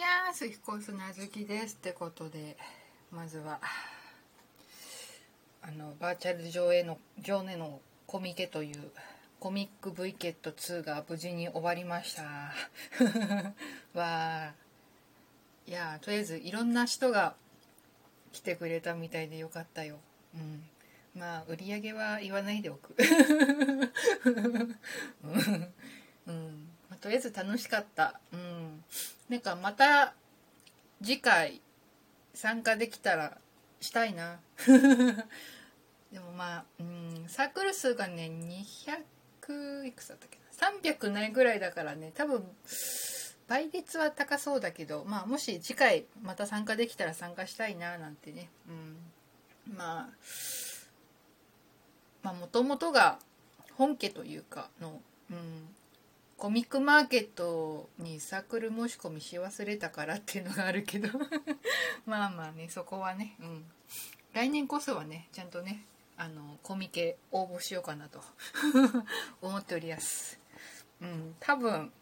にゃーす彦砂好きですってことでまずはあのバーチャル上映の上映のコミケというコミック V ケット2が無事に終わりました。わー。いやとりあえずいろんな人が来てくれたみたいでよかったよ。うん。まあ売り上げは言わないでおく。うん。まあ、とりあえず楽しかった。うん。なんかまた次回参加できたらしたいな。でもまあうんサークル数がね200いくつだったっけな。300ないぐらいだからね多分倍率は高そうだけどまあもし次回また参加できたら参加したいななんてね。うん。まあまあもともとが本家というかの、うん、コミックマーケットにサークル申し込みし忘れたからっていうのがあるけど。まあまあねそこはね、うん、来年こそはねちゃんとねあのコミケ応募しようかなと。思っております。うん、多分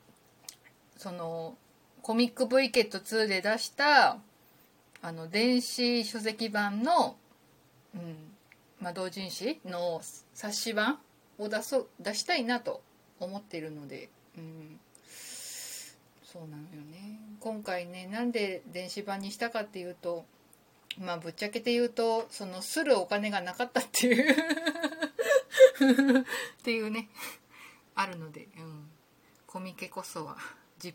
そのコミック V ケット2で出したあの電子書籍版の、うんまあ、同人誌の冊子版を出そう出したいなと思っているので、うん、そうなのよね。今回ねなんで電子版にしたかっていうとまあぶっちゃけて言うとそのするお金がなかったっていう。っていうね。あるので、うん、コミケこそはじ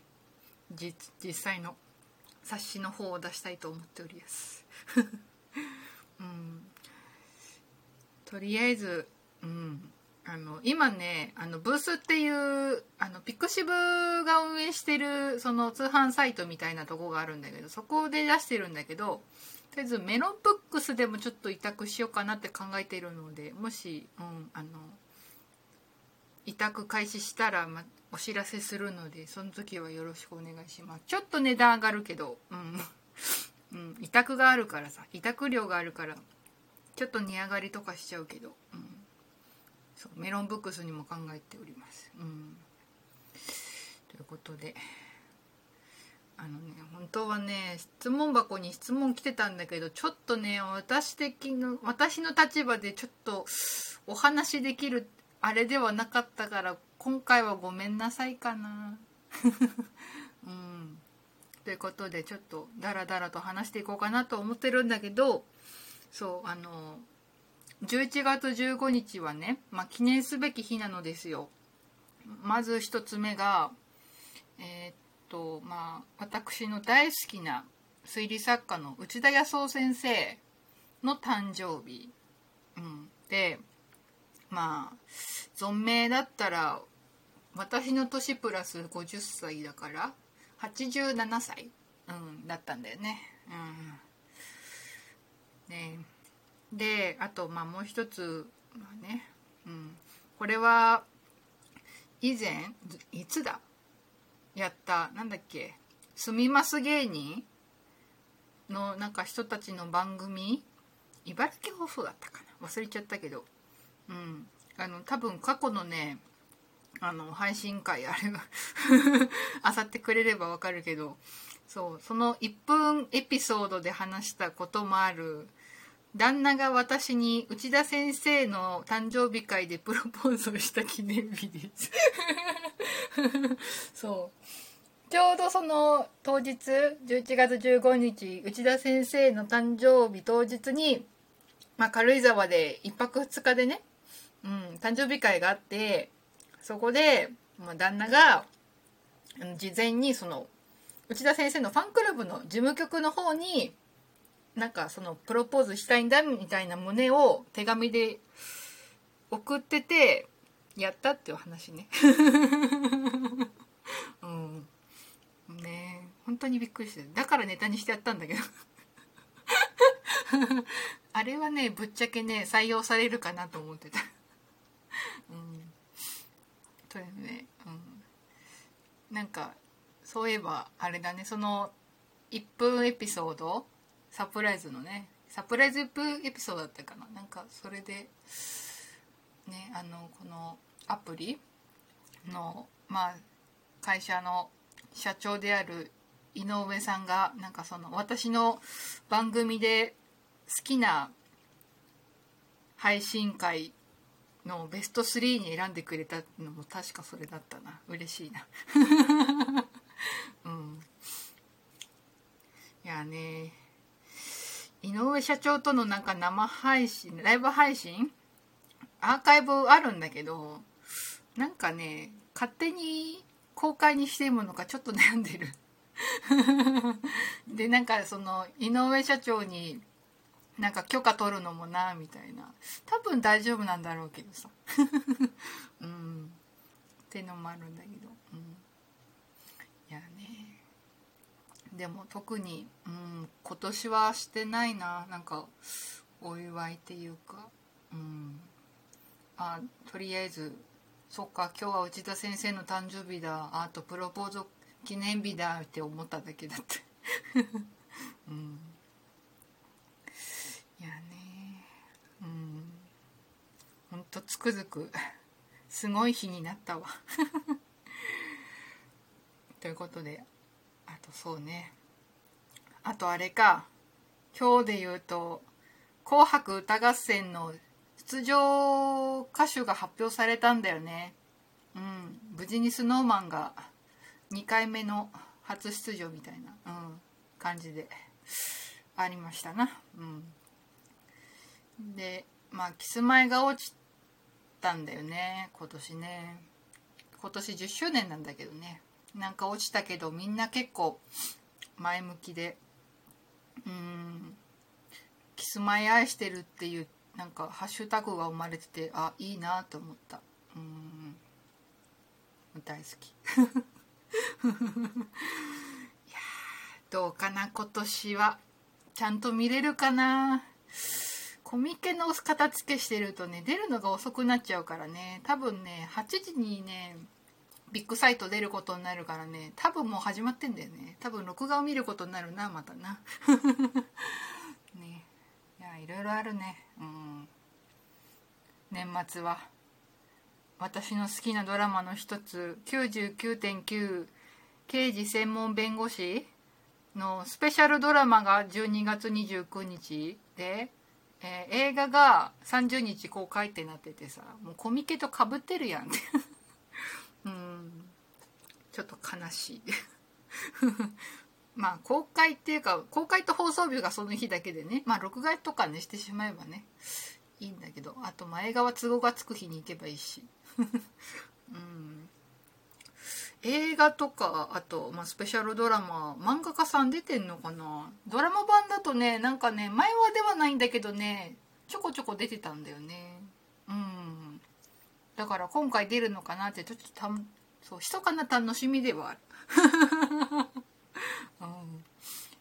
じ実際の冊子の方を出したいと思っております。うん。とりあえず、うん、あの今ねあのブースっていうあのピクシブが運営してるその通販サイトみたいなとこがあるんだけどそこで出してるんだけどとりあえずメロンブックスでもちょっと委託しようかなって考えてるのでもし、うん、あの委託開始したら、ま、お知らせするのでその時はよろしくお願いします。ちょっと値段上がるけど、うん。うん、委託があるからさ委託料があるからちょっと値上がりとかしちゃうけど、うん、そうメロンブックスにも考えております。うん、ということであのね本当はね質問箱に質問来てたんだけどちょっとね私的の私の立場でちょっとお話できるあれではなかったから今回はごめんなさいかな。うん、ということでちょっとダラダラと話していこうかなと思ってるんだけどそうあの11月15日はね、まあ、記念すべき日なのですよ。まず一つ目がえー、っとまあ私の大好きな推理作家の内田康夫先生の誕生日、うん、でまあ存命だったら私の年プラス50歳だから87歳、うん、だったんだよね。うん。ねであとまあもう一つ、まあねうん、これは以前いつだ？やったなんだっけ「住みます芸人」のなんか人たちの番組？茨城放送だったかな？忘れちゃったけど。うん。あの多分過去のねあの配信会あれが あさってくれればわかるけど。そうその1分エピソードで話したこともある旦那が私に内田先生の誕生日会でプロポーズをした記念日です。そう。ちょうどその当日11月15日内田先生の誕生日当日に、まあ、軽井沢で1泊2日でね、うん、誕生日会があってそこで、まあ、旦那が事前にその内田先生のファンクラブの事務局の方になんかそのプロポーズしたいんだみたいな旨を手紙で送っててやったっていう話ね。うん。ね。本当にびっくりして。だからネタにしてやったんだけど。あれはねぶっちゃけね採用されるかなと思ってた。うん。とりあえずねうん。なんかそういえばあれだね。その1分エピソードサプライズのねサプライズエピソードだったかな。なんかそれでねあのこのアプリのまあ会社の社長である井上さんがなんかその私の番組で好きな配信会のベスト3に選んでくれたのも確かそれだったな。嬉しいなうんいやね井上社長とのなんか生配信ライブ配信？アーカイブあるんだけどなんかね勝手に公開にしてるのかちょっと悩んでる。でなんかその井上社長になんか許可取るのもなみたいな。多分大丈夫なんだろうけどさ。うん。ってのもあるんだけど、うん、いやねでも特に、うん、今年はしてないななんかお祝いっていうか。うん。あとりあえずそっか今日は内田先生の誕生日だ。あとプロポーズ記念日だって思っただけだって。うん。いやね。うん。ほんとつくづく。すごい日になったわ。ということでとそうね。あとあれか。今日で言うと「紅白歌合戦」の出場歌手が発表されたんだよね。うん。無事に snowman が2回目の初出場みたいな、うん、感じでありましたな。うん、でまあキスマイが落ちたんだよね。今年ね。今年10周年なんだけどね。なんか落ちたけどみんな結構前向きでうんキスマイ愛してるっていうなんかハッシュタグが生まれててあいいなと思った。うん。大好き。いやどうかな今年は。ちゃんと見れるかな。コミケの片付けしてるとね出るのが遅くなっちゃうからね。多分ね8時にねビッグサイト出ることになるからね。多分もう始まってんだよね。多分録画を見ることになるなまたな。ね。いやいろいろあるね。うん。年末は。私の好きなドラマの一つ99.9刑事専門弁護士のスペシャルドラマが12月29日で、えー、映画が30日公開ってなっててさもうコミケとかぶってるやんってうん。ちょっと悲しい。まあ公開っていうか公開と放送日がその日だけでね。まあ録画とかねしてしまえばね。いいんだけど。あと前映画は都合がつく日に行けばいいし。うん。映画とかあと、まあ、スペシャルドラマ漫画家さん出てんのかな。ドラマ版だとねなんかね前話ではないんだけどねちょこちょこ出てたんだよね。うん。だから今回出るのかなってちょっとたそう密かな楽しみではある、うん、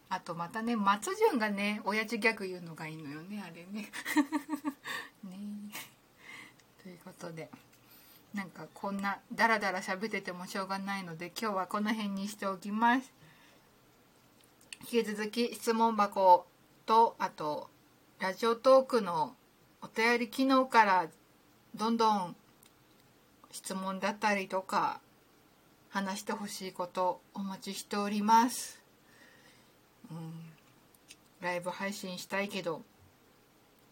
あとまたね松潤がね親父ギャグ言うのがいいのよねあれね。ね。ということで。なんかこんなダラダラ喋っててもしょうがないので今日はこの辺にしておきます。引き続き質問箱とあとラジオトークのお便り機能からどんどん質問だったりとか話してほしいことお待ちしております、うん、ライブ配信したいけど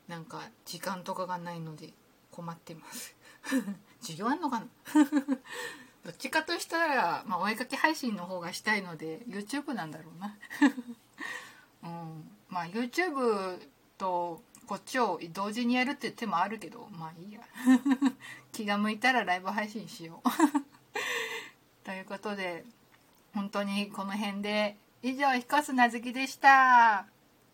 なんか時間とかがないので困ってます。需要あんのかな？どっちかとしたら、まあ、お絵かき配信の方がしたいので YouTube なんだろうな。うん。まあ YouTube とこっちを同時にやるって手もあるけどまあいいや。気が向いたらライブ配信しよう。ということで本当にこの辺で以上ひかすなずきでした。